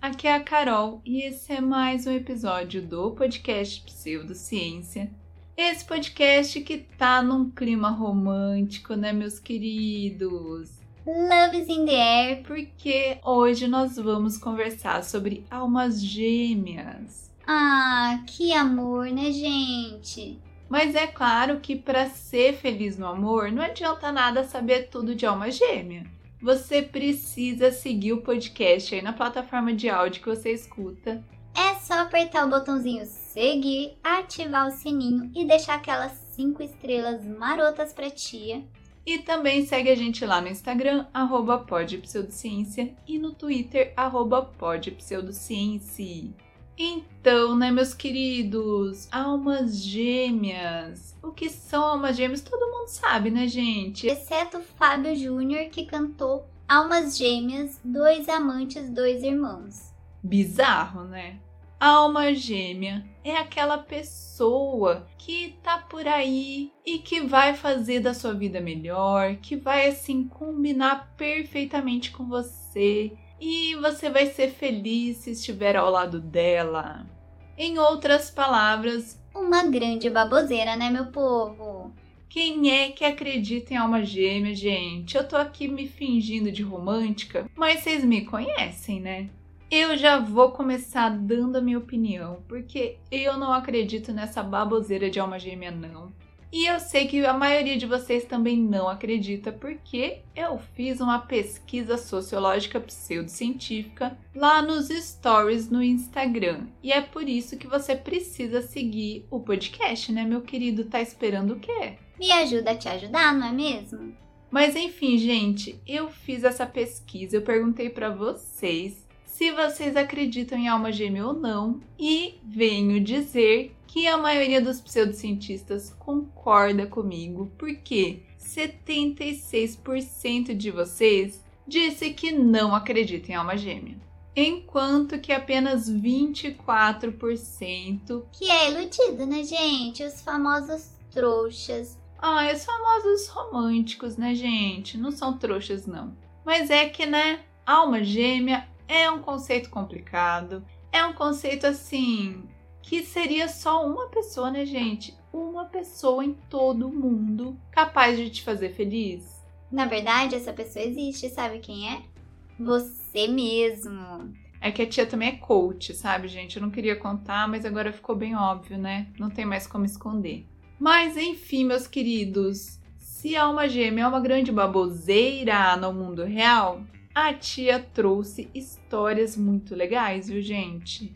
Aqui é a Carol e esse é mais um episódio do podcast Pseudociência. Esse podcast que tá num clima romântico, né, meus queridos? Love is in the air. Porque hoje nós vamos conversar sobre almas gêmeas. Ah, que amor, né, gente? Mas é claro que para ser feliz no amor, não adianta nada saber tudo de alma gêmea você precisa seguir o podcast aí na plataforma de áudio que você escuta. É só apertar o botãozinho seguir, ativar o sininho e deixar aquelas 5 estrelas marotas pra tia. E também segue a gente lá no Instagram, arroba podpseudociência e no Twitter, arroba podpseudociência. Então, né, meus queridos, almas gêmeas. O que são almas gêmeas todo mundo sabe, né, gente? Exceto Fábio Júnior, que cantou Almas Gêmeas, Dois Amantes, Dois Irmãos. Bizarro, né? Alma gêmea é aquela pessoa que tá por aí e que vai fazer da sua vida melhor, que vai assim combinar perfeitamente com você, e você vai ser feliz se estiver ao lado dela. Em outras palavras, uma grande baboseira, né, meu povo? Quem é que acredita em alma gêmea, gente? Eu tô aqui me fingindo de romântica, mas vocês me conhecem, né? Eu já vou começar dando a minha opinião, porque eu não acredito nessa baboseira de alma gêmea, não. E eu sei que a maioria de vocês também não acredita, porque eu fiz uma pesquisa sociológica pseudocientífica lá nos stories no Instagram. E é por isso que você precisa seguir o podcast, né, meu querido? Tá esperando o quê? Me ajuda a te ajudar, não é mesmo? Mas enfim, gente, eu fiz essa pesquisa, eu perguntei para vocês se vocês acreditam em alma gêmea ou não e venho dizer que a maioria dos pseudocientistas concorda comigo, porque 76% de vocês disse que não acredita em alma gêmea, enquanto que apenas 24% que é iludido, né, gente? Os famosos trouxas. Ah, os famosos românticos, né, gente? Não são trouxas não. Mas é que, né, alma gêmea é um conceito complicado. É um conceito assim que seria só uma pessoa, né, gente? Uma pessoa em todo o mundo capaz de te fazer feliz. Na verdade, essa pessoa existe, sabe quem é? Você mesmo. É que a tia também é coach, sabe, gente? Eu não queria contar, mas agora ficou bem óbvio, né? Não tem mais como esconder. Mas enfim, meus queridos, se a alma gêmea é uma grande baboseira no mundo real, a tia trouxe histórias muito legais, viu, gente?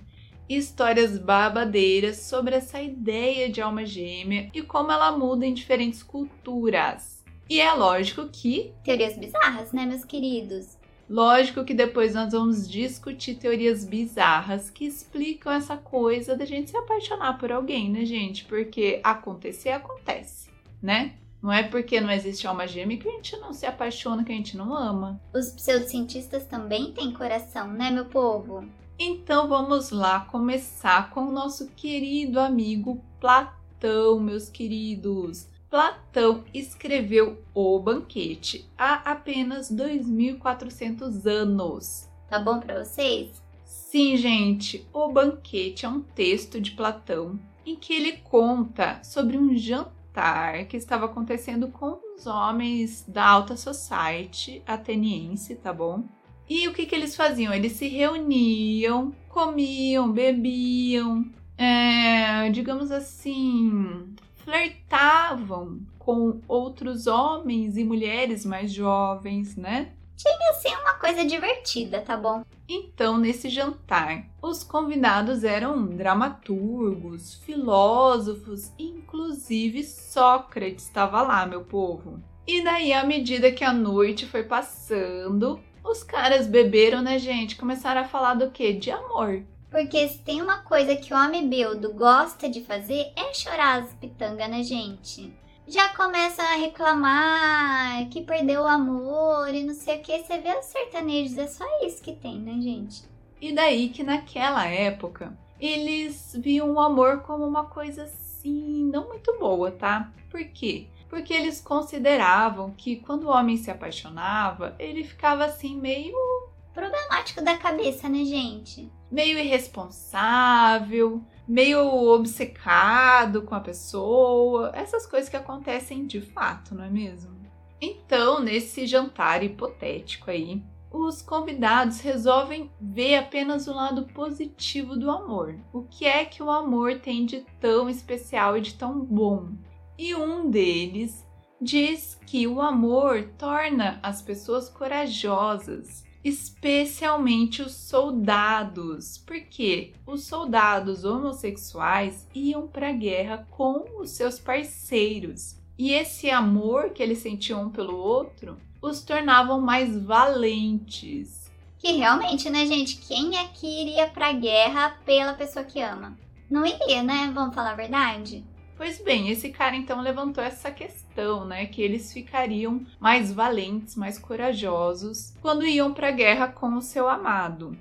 Histórias babadeiras sobre essa ideia de alma gêmea e como ela muda em diferentes culturas. E é lógico que. Teorias bizarras, né, meus queridos? Lógico que depois nós vamos discutir teorias bizarras que explicam essa coisa da gente se apaixonar por alguém, né, gente? Porque acontecer, acontece, né? Não é porque não existe alma gêmea que a gente não se apaixona, que a gente não ama. Os pseudocientistas também têm coração, né, meu povo? Então vamos lá começar com o nosso querido amigo Platão, meus queridos. Platão escreveu O Banquete há apenas 2.400 anos. Tá bom para vocês? Sim, gente. O Banquete é um texto de Platão em que ele conta sobre um jantar que estava acontecendo com os homens da alta society ateniense, tá bom? E o que, que eles faziam? Eles se reuniam, comiam, bebiam, é, digamos assim, flertavam com outros homens e mulheres mais jovens, né? Tinha assim uma coisa divertida, tá bom? Então, nesse jantar, os convidados eram dramaturgos, filósofos, inclusive Sócrates estava lá, meu povo. E daí, à medida que a noite foi passando, os caras beberam, né, gente? Começaram a falar do quê? De amor. Porque se tem uma coisa que o homem beldo gosta de fazer é chorar as pitangas, né, gente? Já começa a reclamar que perdeu o amor e não sei o que. Você vê os sertanejos, é só isso que tem, né, gente? E daí que naquela época eles viam o amor como uma coisa assim, não muito boa, tá? Por quê? Porque eles consideravam que quando o homem se apaixonava, ele ficava assim meio problemático da cabeça, né, gente? Meio irresponsável, meio obcecado com a pessoa, essas coisas que acontecem de fato, não é mesmo? Então, nesse jantar hipotético aí, os convidados resolvem ver apenas o lado positivo do amor. O que é que o amor tem de tão especial e de tão bom? E um deles diz que o amor torna as pessoas corajosas, especialmente os soldados, porque os soldados homossexuais iam para a guerra com os seus parceiros. E esse amor que eles sentiam um pelo outro os tornavam mais valentes. Que realmente, né, gente? Quem é iria pra guerra pela pessoa que ama? Não iria, né? Vamos falar a verdade? Pois bem, esse cara então levantou essa questão, né, que eles ficariam mais valentes, mais corajosos quando iam para a guerra com o seu amado.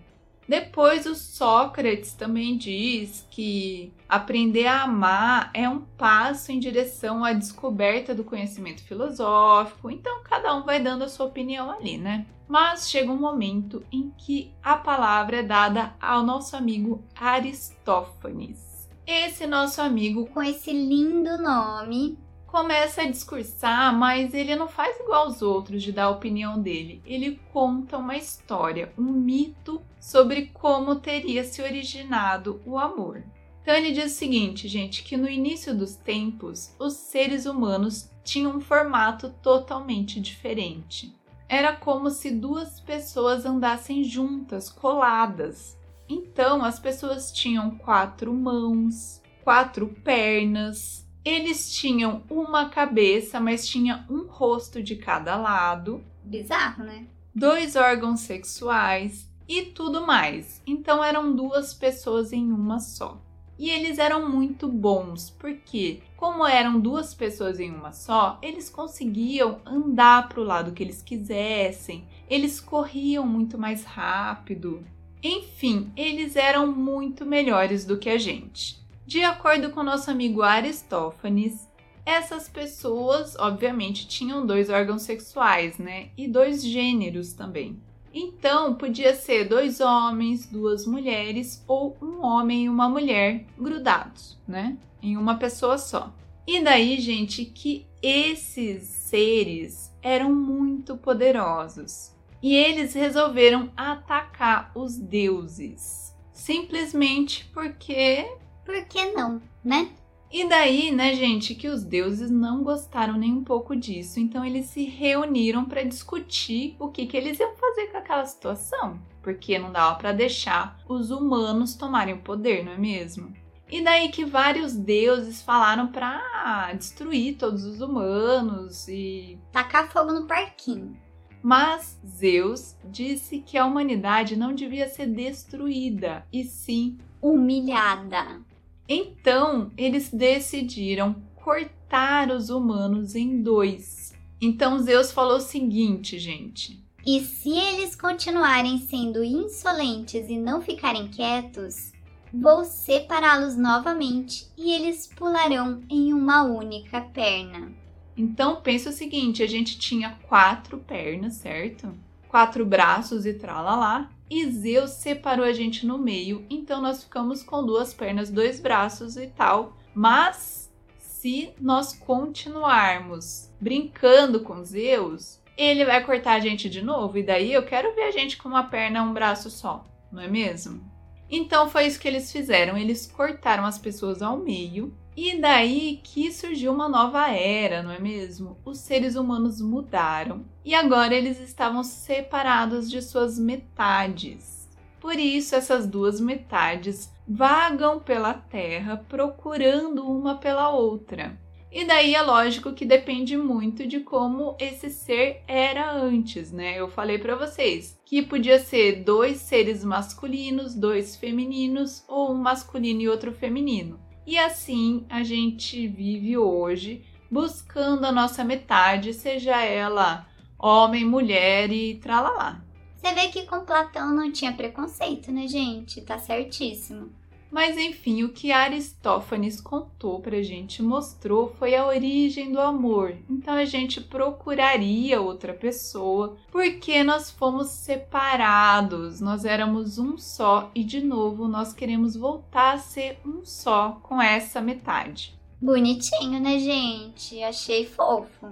Depois, o Sócrates também diz que aprender a amar é um passo em direção à descoberta do conhecimento filosófico, então cada um vai dando a sua opinião ali, né? Mas chega um momento em que a palavra é dada ao nosso amigo Aristófanes. Esse nosso amigo, com esse lindo nome, começa a discursar, mas ele não faz igual aos outros de dar a opinião dele. Ele conta uma história, um mito sobre como teria se originado o amor. Então ele diz o seguinte, gente, que no início dos tempos, os seres humanos tinham um formato totalmente diferente. Era como se duas pessoas andassem juntas, coladas. Então as pessoas tinham quatro mãos, quatro pernas, eles tinham uma cabeça, mas tinha um rosto de cada lado. Bizarro, né? Dois órgãos sexuais e tudo mais. Então eram duas pessoas em uma só. E eles eram muito bons, porque, como eram duas pessoas em uma só, eles conseguiam andar para o lado que eles quisessem, eles corriam muito mais rápido. Enfim, eles eram muito melhores do que a gente. De acordo com nosso amigo Aristófanes, essas pessoas, obviamente, tinham dois órgãos sexuais, né? E dois gêneros também. Então, podia ser dois homens, duas mulheres ou um homem e uma mulher grudados, né? Em uma pessoa só. E daí, gente, que esses seres eram muito poderosos. E eles resolveram atacar os deuses. Simplesmente porque por que não, né? E daí, né, gente, que os deuses não gostaram nem um pouco disso, então eles se reuniram para discutir o que, que eles iam fazer com aquela situação, porque não dava para deixar os humanos tomarem o poder, não é mesmo? E daí que vários deuses falaram para destruir todos os humanos e tacar fogo no parquinho. Mas Zeus disse que a humanidade não devia ser destruída, e sim humilhada. Então, eles decidiram cortar os humanos em dois. Então, Zeus falou o seguinte, gente: E se eles continuarem sendo insolentes e não ficarem quietos, vou separá-los novamente e eles pularão em uma única perna. Então, pensa o seguinte: a gente tinha quatro pernas, certo? Quatro braços e tralalá e Zeus separou a gente no meio, então nós ficamos com duas pernas, dois braços e tal. Mas se nós continuarmos brincando com Zeus, ele vai cortar a gente de novo, e daí eu quero ver a gente com uma perna, um braço só, não é mesmo? Então foi isso que eles fizeram, eles cortaram as pessoas ao meio e daí que surgiu uma nova era, não é mesmo? Os seres humanos mudaram e agora eles estavam separados de suas metades. Por isso, essas duas metades vagam pela Terra procurando uma pela outra. E daí é lógico que depende muito de como esse ser era antes, né? Eu falei para vocês que podia ser dois seres masculinos, dois femininos ou um masculino e outro feminino. E assim a gente vive hoje buscando a nossa metade, seja ela homem, mulher e tralalá. Você vê que com Platão não tinha preconceito, né, gente? Tá certíssimo. Mas enfim, o que Aristófanes contou pra gente, mostrou, foi a origem do amor. Então a gente procuraria outra pessoa porque nós fomos separados, nós éramos um só e de novo nós queremos voltar a ser um só com essa metade. Bonitinho, né, gente? Achei fofo.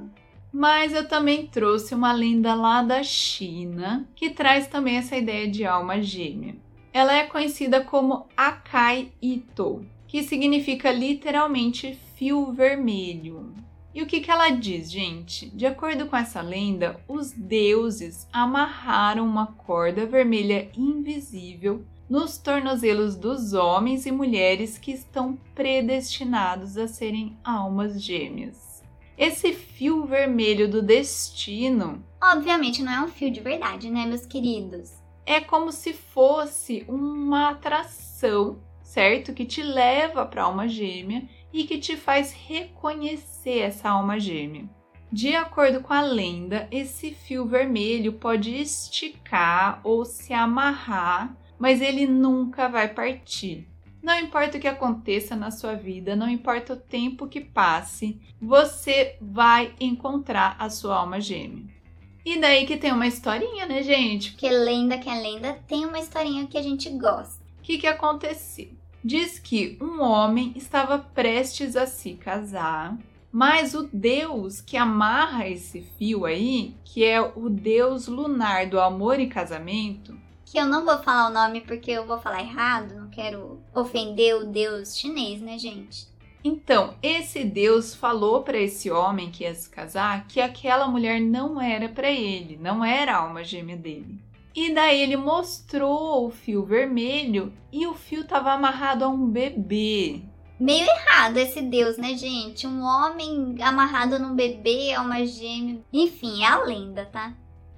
Mas eu também trouxe uma lenda lá da China que traz também essa ideia de alma gêmea. Ela é conhecida como Akai Ito, que significa literalmente fio vermelho. E o que, que ela diz, gente? De acordo com essa lenda, os deuses amarraram uma corda vermelha invisível nos tornozelos dos homens e mulheres que estão predestinados a serem almas gêmeas. Esse fio vermelho do destino. Obviamente não é um fio de verdade, né, meus queridos? É como se fosse uma atração, certo? Que te leva para a alma gêmea e que te faz reconhecer essa alma gêmea. De acordo com a lenda, esse fio vermelho pode esticar ou se amarrar, mas ele nunca vai partir. Não importa o que aconteça na sua vida, não importa o tempo que passe, você vai encontrar a sua alma gêmea. E daí que tem uma historinha, né, gente? Que lenda que é lenda, tem uma historinha que a gente gosta. O que, que aconteceu? Diz que um homem estava prestes a se casar, mas o deus que amarra esse fio aí, que é o deus lunar do amor e casamento, que eu não vou falar o nome porque eu vou falar errado, não quero ofender o deus chinês, né, gente? Então, esse deus falou para esse homem que ia se casar que aquela mulher não era para ele, não era a alma gêmea dele. E daí ele mostrou o fio vermelho e o fio estava amarrado a um bebê. Meio errado esse Deus, né, gente? Um homem amarrado num bebê, é uma gêmea. Enfim, é a lenda, tá?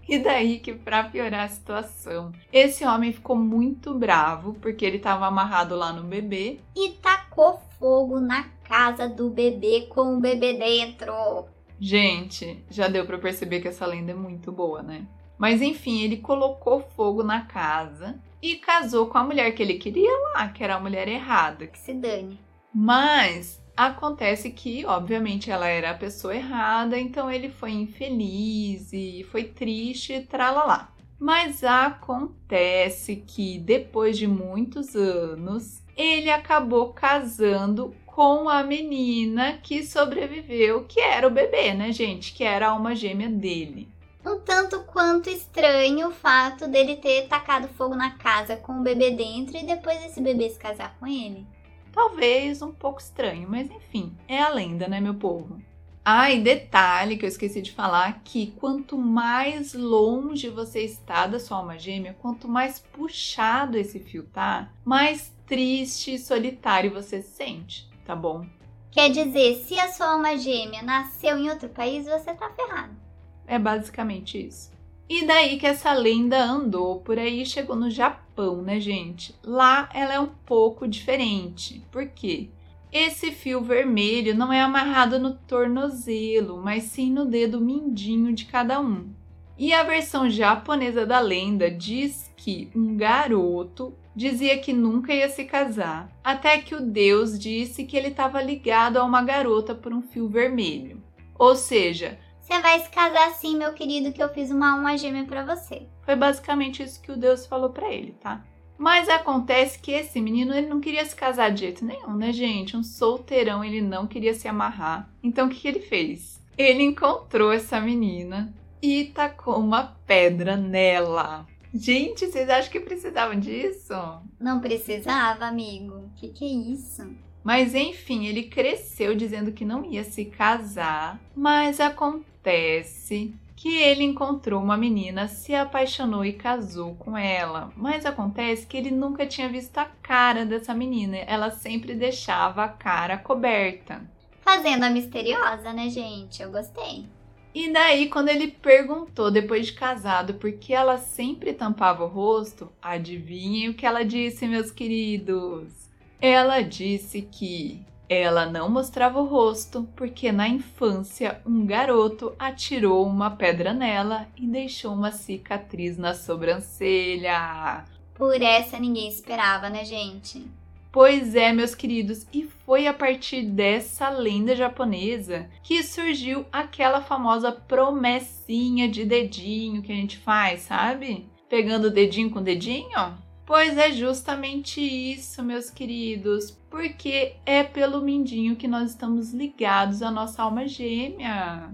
E daí que para piorar a situação, esse homem ficou muito bravo porque ele estava amarrado lá no bebê e tacou fogo na casa do bebê com o bebê dentro. Gente, já deu para perceber que essa lenda é muito boa, né? Mas enfim, ele colocou fogo na casa e casou com a mulher que ele queria lá, que era a mulher errada. Que se dane. Mas Acontece que, obviamente, ela era a pessoa errada, então ele foi infeliz e foi triste, tralalá. Mas acontece que depois de muitos anos, ele acabou casando com a menina que sobreviveu, que era o bebê, né, gente? Que era a alma gêmea dele. Um tanto quanto estranho o fato dele ter tacado fogo na casa com o bebê dentro e depois esse bebê se casar com ele. Talvez um pouco estranho, mas enfim, é a lenda, né, meu povo? Ah, e detalhe que eu esqueci de falar que quanto mais longe você está da sua alma gêmea, quanto mais puxado esse fio tá, mais triste e solitário você se sente, tá bom? Quer dizer, se a sua alma gêmea nasceu em outro país, você tá ferrado. É basicamente isso. E daí que essa lenda andou por aí chegou no Japão, né, gente? Lá ela é um pouco diferente. Por quê? Esse fio vermelho não é amarrado no tornozelo, mas sim no dedo mindinho de cada um. E a versão japonesa da lenda diz que um garoto dizia que nunca ia se casar, até que o deus disse que ele estava ligado a uma garota por um fio vermelho. Ou seja, você vai se casar sim, meu querido, que eu fiz uma alma gêmea para você. Foi basicamente isso que o Deus falou para ele, tá? Mas acontece que esse menino ele não queria se casar de jeito nenhum, né, gente? Um solteirão, ele não queria se amarrar. Então o que, que ele fez? Ele encontrou essa menina e tacou uma pedra nela. Gente, vocês acham que precisavam disso? Não precisava, amigo. O que, que é isso? Mas enfim, ele cresceu dizendo que não ia se casar, mas acontece que ele encontrou uma menina, se apaixonou e casou com ela. Mas acontece que ele nunca tinha visto a cara dessa menina, ela sempre deixava a cara coberta. Fazendo a misteriosa, né, gente? Eu gostei. E daí, quando ele perguntou, depois de casado, por que ela sempre tampava o rosto, adivinhem o que ela disse, meus queridos? Ela disse que ela não mostrava o rosto porque na infância um garoto atirou uma pedra nela e deixou uma cicatriz na sobrancelha. Por essa ninguém esperava, né, gente? Pois é, meus queridos, e foi a partir dessa lenda japonesa que surgiu aquela famosa promessinha de dedinho que a gente faz, sabe? Pegando o dedinho com o dedinho. Pois é justamente isso, meus queridos, porque é pelo mindinho que nós estamos ligados à nossa alma gêmea.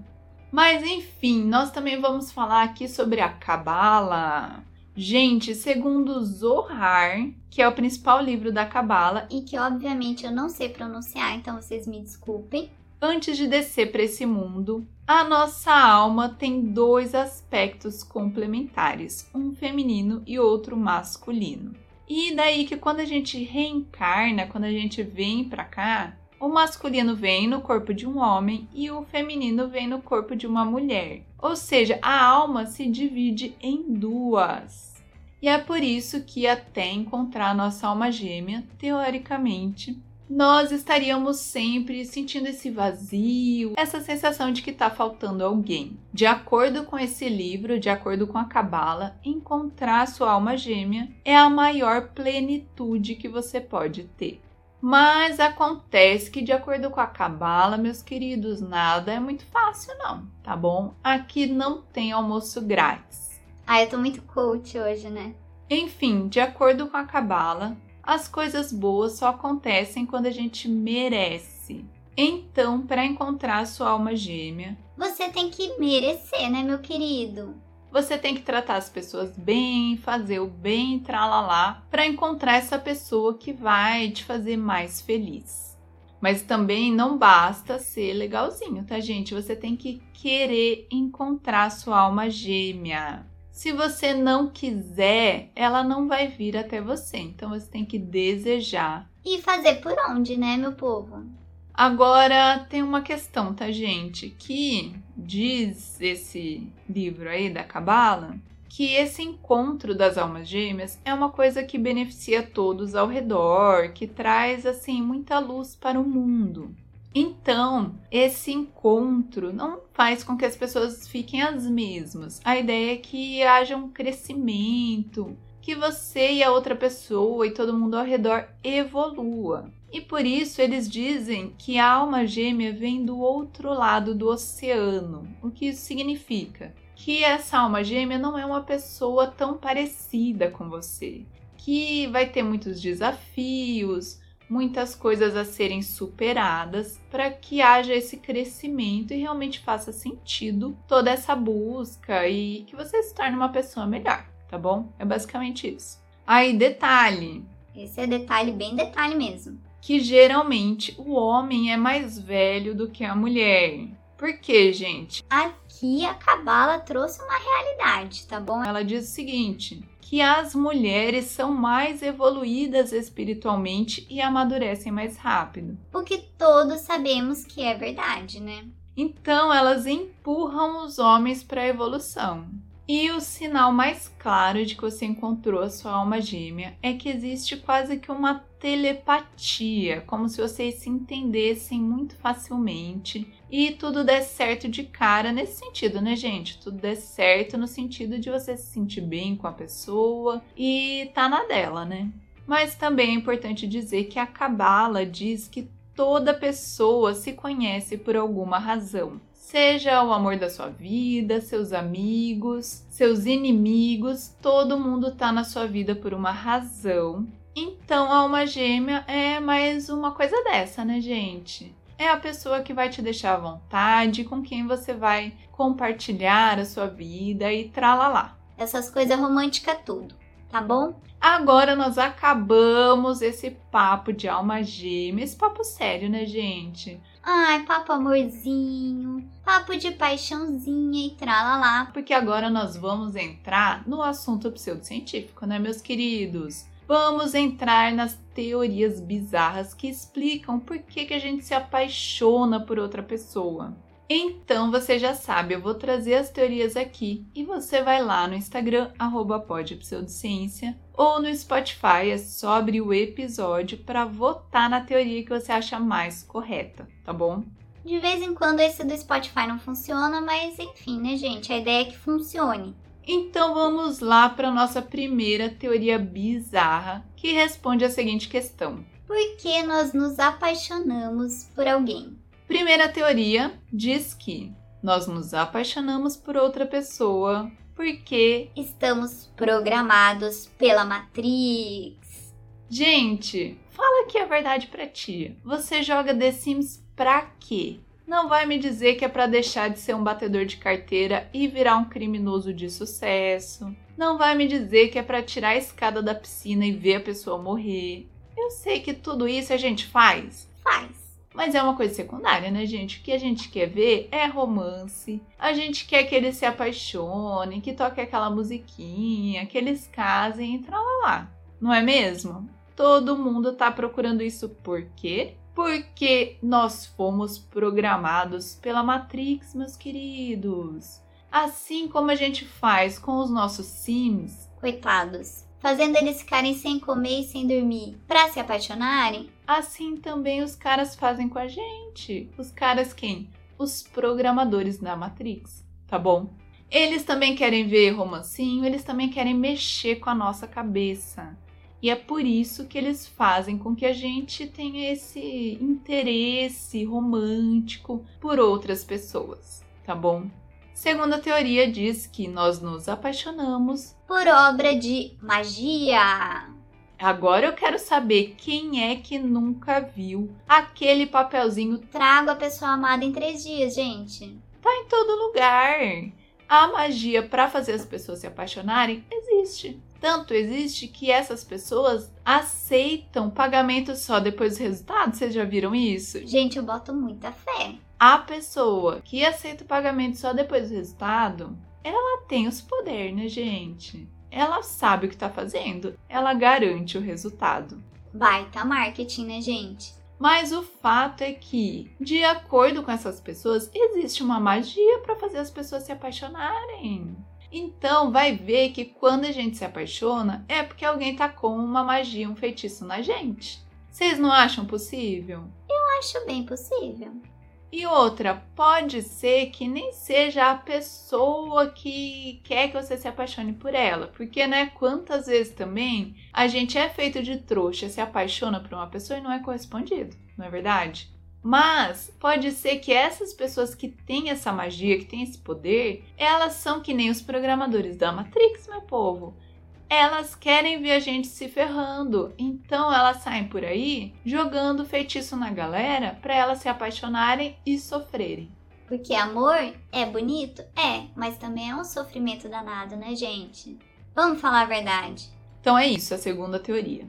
Mas enfim, nós também vamos falar aqui sobre a Cabala. Gente, segundo Zohar, que é o principal livro da Cabala, e que obviamente eu não sei pronunciar, então vocês me desculpem. Antes de descer para esse mundo, a nossa alma tem dois aspectos complementares, um feminino e outro masculino. E daí que quando a gente reencarna, quando a gente vem para cá, o masculino vem no corpo de um homem e o feminino vem no corpo de uma mulher. Ou seja, a alma se divide em duas. E é por isso que, até encontrar nossa alma gêmea, teoricamente, nós estaríamos sempre sentindo esse vazio, essa sensação de que está faltando alguém. De acordo com esse livro, de acordo com a Cabala, encontrar sua alma gêmea é a maior plenitude que você pode ter. Mas acontece que, de acordo com a Cabala, meus queridos, nada é muito fácil, não, tá bom? Aqui não tem almoço grátis. Ah, eu tô muito coach hoje, né? Enfim, de acordo com a Cabala, as coisas boas só acontecem quando a gente merece. Então, para encontrar sua alma gêmea, você tem que merecer, né, meu querido? Você tem que tratar as pessoas bem, fazer o bem, tralalá, para encontrar essa pessoa que vai te fazer mais feliz. Mas também não basta ser legalzinho, tá, gente? Você tem que querer encontrar sua alma gêmea. Se você não quiser, ela não vai vir até você. Então você tem que desejar. E fazer por onde, né, meu povo? Agora tem uma questão, tá, gente? Que diz esse livro aí da Cabala que esse encontro das almas gêmeas é uma coisa que beneficia todos ao redor, que traz assim muita luz para o mundo. Então, esse encontro não faz com que as pessoas fiquem as mesmas. A ideia é que haja um crescimento, que você e a outra pessoa e todo mundo ao redor evolua. E por isso eles dizem que a alma gêmea vem do outro lado do oceano. O que isso significa? Que essa alma gêmea não é uma pessoa tão parecida com você, que vai ter muitos desafios, muitas coisas a serem superadas para que haja esse crescimento e realmente faça sentido toda essa busca e que você se torne uma pessoa melhor, tá bom? É basicamente isso. Aí, detalhe. Esse é detalhe, bem detalhe mesmo. Que geralmente o homem é mais velho do que a mulher. Por quê, gente? Aqui a Cabala trouxe uma realidade, tá bom? Ela diz o seguinte: que as mulheres são mais evoluídas espiritualmente e amadurecem mais rápido. O que todos sabemos que é verdade, né? Então elas empurram os homens para a evolução. E o sinal mais claro de que você encontrou a sua alma gêmea é que existe quase que uma telepatia, como se vocês se entendessem muito facilmente e tudo der certo de cara nesse sentido, né, gente? Tudo der certo no sentido de você se sentir bem com a pessoa e tá na dela, né? Mas também é importante dizer que a Cabala diz que toda pessoa se conhece por alguma razão. Seja o amor da sua vida, seus amigos, seus inimigos, todo mundo tá na sua vida por uma razão. Então, a alma gêmea é mais uma coisa dessa, né, gente? É a pessoa que vai te deixar à vontade, com quem você vai compartilhar a sua vida e tralalá. Essas coisas românticas tudo, tá bom? Agora nós acabamos esse papo de alma gêmea, esse papo sério, né, gente? Ai, papo amorzinho, papo de paixãozinha e tralalá. Porque agora nós vamos entrar no assunto pseudocientífico, né, meus queridos? vamos entrar nas teorias bizarras que explicam por que, que a gente se apaixona por outra pessoa. Então você já sabe, eu vou trazer as teorias aqui e você vai lá no Instagram, arroba podpseudociência, ou no Spotify, é só abrir o episódio para votar na teoria que você acha mais correta, tá bom? De vez em quando esse do Spotify não funciona, mas enfim, né, gente? A ideia é que funcione. Então vamos lá para nossa primeira teoria bizarra, que responde a seguinte questão: Por que nós nos apaixonamos por alguém? Primeira teoria diz que nós nos apaixonamos por outra pessoa porque estamos programados pela Matrix. Gente, fala aqui a verdade pra ti. Você joga The Sims pra quê? Não vai me dizer que é para deixar de ser um batedor de carteira e virar um criminoso de sucesso. Não vai me dizer que é para tirar a escada da piscina e ver a pessoa morrer. Eu sei que tudo isso a gente faz. Faz. Mas é uma coisa secundária, né, gente? O que a gente quer ver é romance. A gente quer que eles se apaixonem, que toque aquela musiquinha, que eles casem e lá. Não é mesmo? Todo mundo tá procurando isso por quê? Porque nós fomos programados pela Matrix, meus queridos. Assim como a gente faz com os nossos Sims. Coitados fazendo eles ficarem sem comer e sem dormir para se apaixonarem? Assim também os caras fazem com a gente. Os caras quem? Os programadores da Matrix, tá bom? Eles também querem ver romancinho, eles também querem mexer com a nossa cabeça. E é por isso que eles fazem com que a gente tenha esse interesse romântico por outras pessoas, tá bom? Segunda teoria diz que nós nos apaixonamos por obra de magia. Agora eu quero saber quem é que nunca viu aquele papelzinho. Trago a pessoa amada em três dias, gente. Tá em todo lugar. A magia para fazer as pessoas se apaixonarem existe. Tanto existe que essas pessoas aceitam pagamento só depois do resultado. Vocês já viram isso? Gente, eu boto muita fé a pessoa que aceita o pagamento só depois do resultado, ela tem os poderes, né, gente? Ela sabe o que tá fazendo, ela garante o resultado. Baita marketing, né, gente? Mas o fato é que, de acordo com essas pessoas, existe uma magia para fazer as pessoas se apaixonarem. Então, vai ver que quando a gente se apaixona é porque alguém tá com uma magia, um feitiço na gente. Vocês não acham possível? Eu acho bem possível. E outra, pode ser que nem seja a pessoa que quer que você se apaixone por ela, porque, né, quantas vezes também a gente é feito de trouxa, se apaixona por uma pessoa e não é correspondido, não é verdade? Mas pode ser que essas pessoas que têm essa magia, que têm esse poder, elas são que nem os programadores da Matrix, meu povo elas querem ver a gente se ferrando. Então elas saem por aí jogando feitiço na galera para elas se apaixonarem e sofrerem. Porque amor é bonito? É, mas também é um sofrimento danado, né, gente? Vamos falar a verdade. Então é isso, a segunda teoria.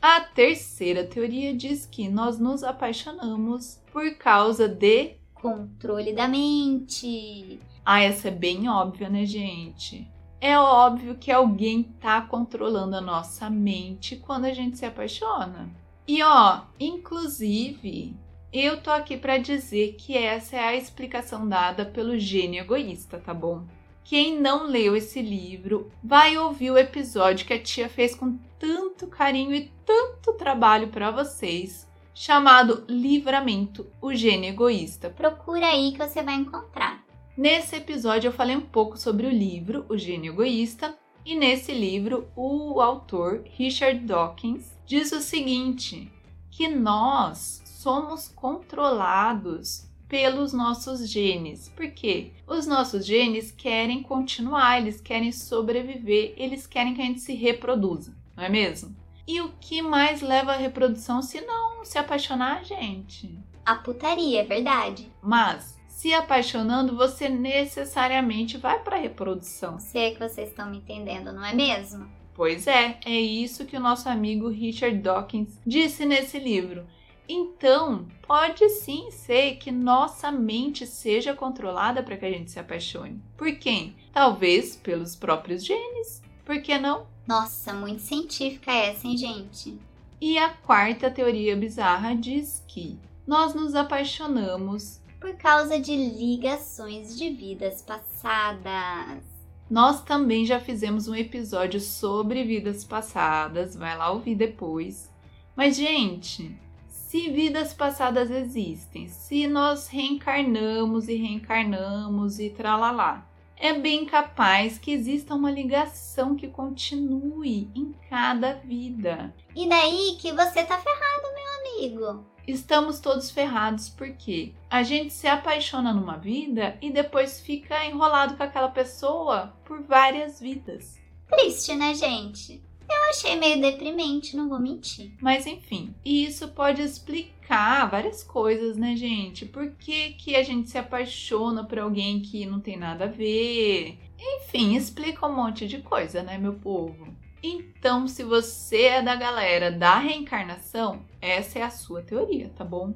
A terceira teoria diz que nós nos apaixonamos por causa de controle da mente. Ah, essa é bem óbvia, né, gente? É óbvio que alguém tá controlando a nossa mente quando a gente se apaixona. E ó, inclusive, eu tô aqui para dizer que essa é a explicação dada pelo gênio egoísta, tá bom? Quem não leu esse livro, vai ouvir o episódio que a tia fez com tanto carinho e tanto trabalho para vocês, chamado Livramento, o gênio egoísta. Procura aí que você vai encontrar. Nesse episódio eu falei um pouco sobre o livro O Gênio Egoísta, e nesse livro o autor Richard Dawkins diz o seguinte: que nós somos controlados pelos nossos genes. Por quê? Os nossos genes querem continuar, eles querem sobreviver, eles querem que a gente se reproduza, não é mesmo? E o que mais leva à reprodução se não se apaixonar, gente? A putaria, é verdade. Mas se apaixonando, você necessariamente vai para a reprodução. Sei que vocês estão me entendendo, não é mesmo? Pois é, é isso que o nosso amigo Richard Dawkins disse nesse livro. Então, pode sim ser que nossa mente seja controlada para que a gente se apaixone. Por quem? Talvez pelos próprios genes. Por que não? Nossa, muito científica essa, hein, gente? E a quarta teoria bizarra diz que nós nos apaixonamos por causa de ligações de vidas passadas. Nós também já fizemos um episódio sobre vidas passadas, vai lá ouvir depois. Mas, gente, se vidas passadas existem, se nós reencarnamos e reencarnamos e tralalá, é bem capaz que exista uma ligação que continue em cada vida. E daí que você tá ferrado, meu amigo. Estamos todos ferrados porque a gente se apaixona numa vida e depois fica enrolado com aquela pessoa por várias vidas. Triste, né, gente? Eu achei meio deprimente, não vou mentir. Mas enfim, e isso pode explicar várias coisas, né, gente? Por que, que a gente se apaixona por alguém que não tem nada a ver? Enfim, explica um monte de coisa, né, meu povo? Então, se você é da galera da reencarnação, essa é a sua teoria, tá bom?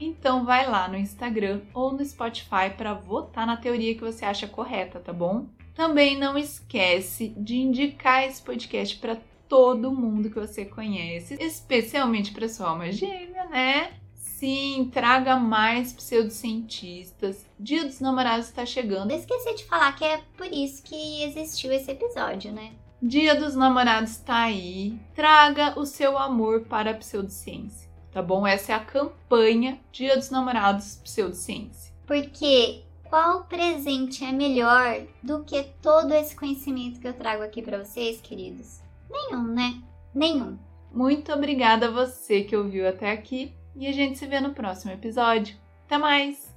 Então vai lá no Instagram ou no Spotify para votar na teoria que você acha correta, tá bom? Também não esquece de indicar esse podcast para todo mundo que você conhece, especialmente para sua alma gêmea, né? Sim, traga mais pseudocientistas. Dia dos namorados está chegando. Eu esqueci de falar que é por isso que existiu esse episódio, né? Dia dos namorados está aí. Traga o seu amor para a pseudociência, tá bom? Essa é a campanha Dia dos Namorados Pseudociência. Porque qual presente é melhor do que todo esse conhecimento que eu trago aqui para vocês, queridos? Nenhum, né? Nenhum. Muito obrigada a você que ouviu até aqui e a gente se vê no próximo episódio. Até mais!